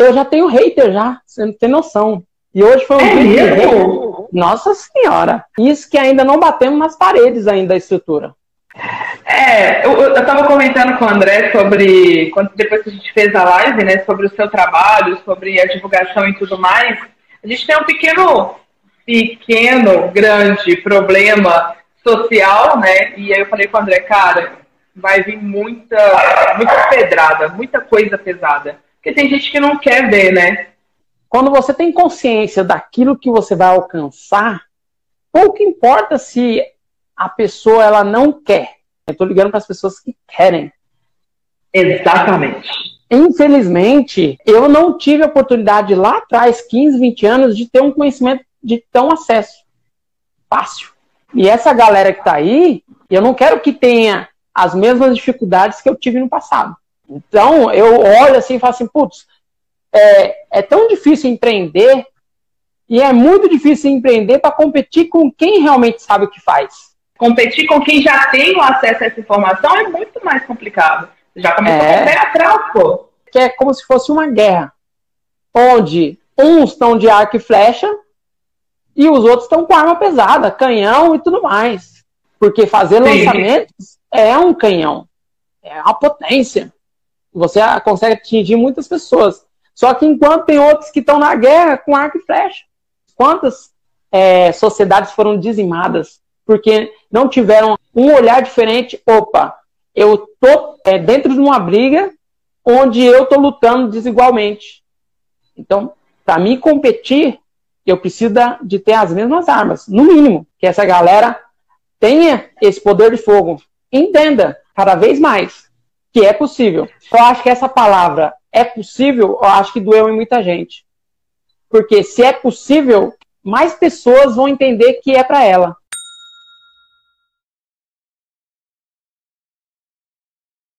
eu já tenho hater já, você não tem noção. E hoje foi um é dia mesmo? Nossa senhora. Isso que ainda não batemos nas paredes ainda da estrutura. É, eu, eu tava comentando com o André sobre, quando, depois que a gente fez a live, né, sobre o seu trabalho, sobre a divulgação e tudo mais, a gente tem um pequeno, pequeno, grande problema social, né, e aí eu falei com o André, cara, vai vir muita, muita pedrada, muita coisa pesada, porque tem gente que não quer ver, né. Quando você tem consciência daquilo que você vai alcançar, pouco importa se a pessoa ela não quer. Eu estou ligando para as pessoas que querem. Exatamente. Infelizmente, eu não tive a oportunidade lá atrás, 15, 20 anos, de ter um conhecimento de tão acesso fácil. E essa galera que está aí, eu não quero que tenha as mesmas dificuldades que eu tive no passado. Então, eu olho assim e falo assim, putz, é, é tão difícil empreender e é muito difícil empreender para competir com quem realmente sabe o que faz. Competir com quem já tem o acesso a essa informação é muito mais complicado. Já começou é. com o pé atrás, pô. Que é como se fosse uma guerra, onde uns estão de arco e flecha e os outros estão com arma pesada, canhão e tudo mais. Porque fazer Sim. lançamentos é um canhão, é uma potência. Você consegue atingir muitas pessoas. Só que enquanto tem outros que estão na guerra com arco e flecha. Quantas é, sociedades foram dizimadas porque não tiveram um olhar diferente? Opa, eu tô é, dentro de uma briga onde eu tô lutando desigualmente. Então, para mim competir, eu preciso de ter as mesmas armas, no mínimo, que essa galera tenha esse poder de fogo. Entenda cada vez mais que é possível. Eu acho que essa palavra é possível, eu acho que doeu em muita gente. Porque se é possível, mais pessoas vão entender que é para ela.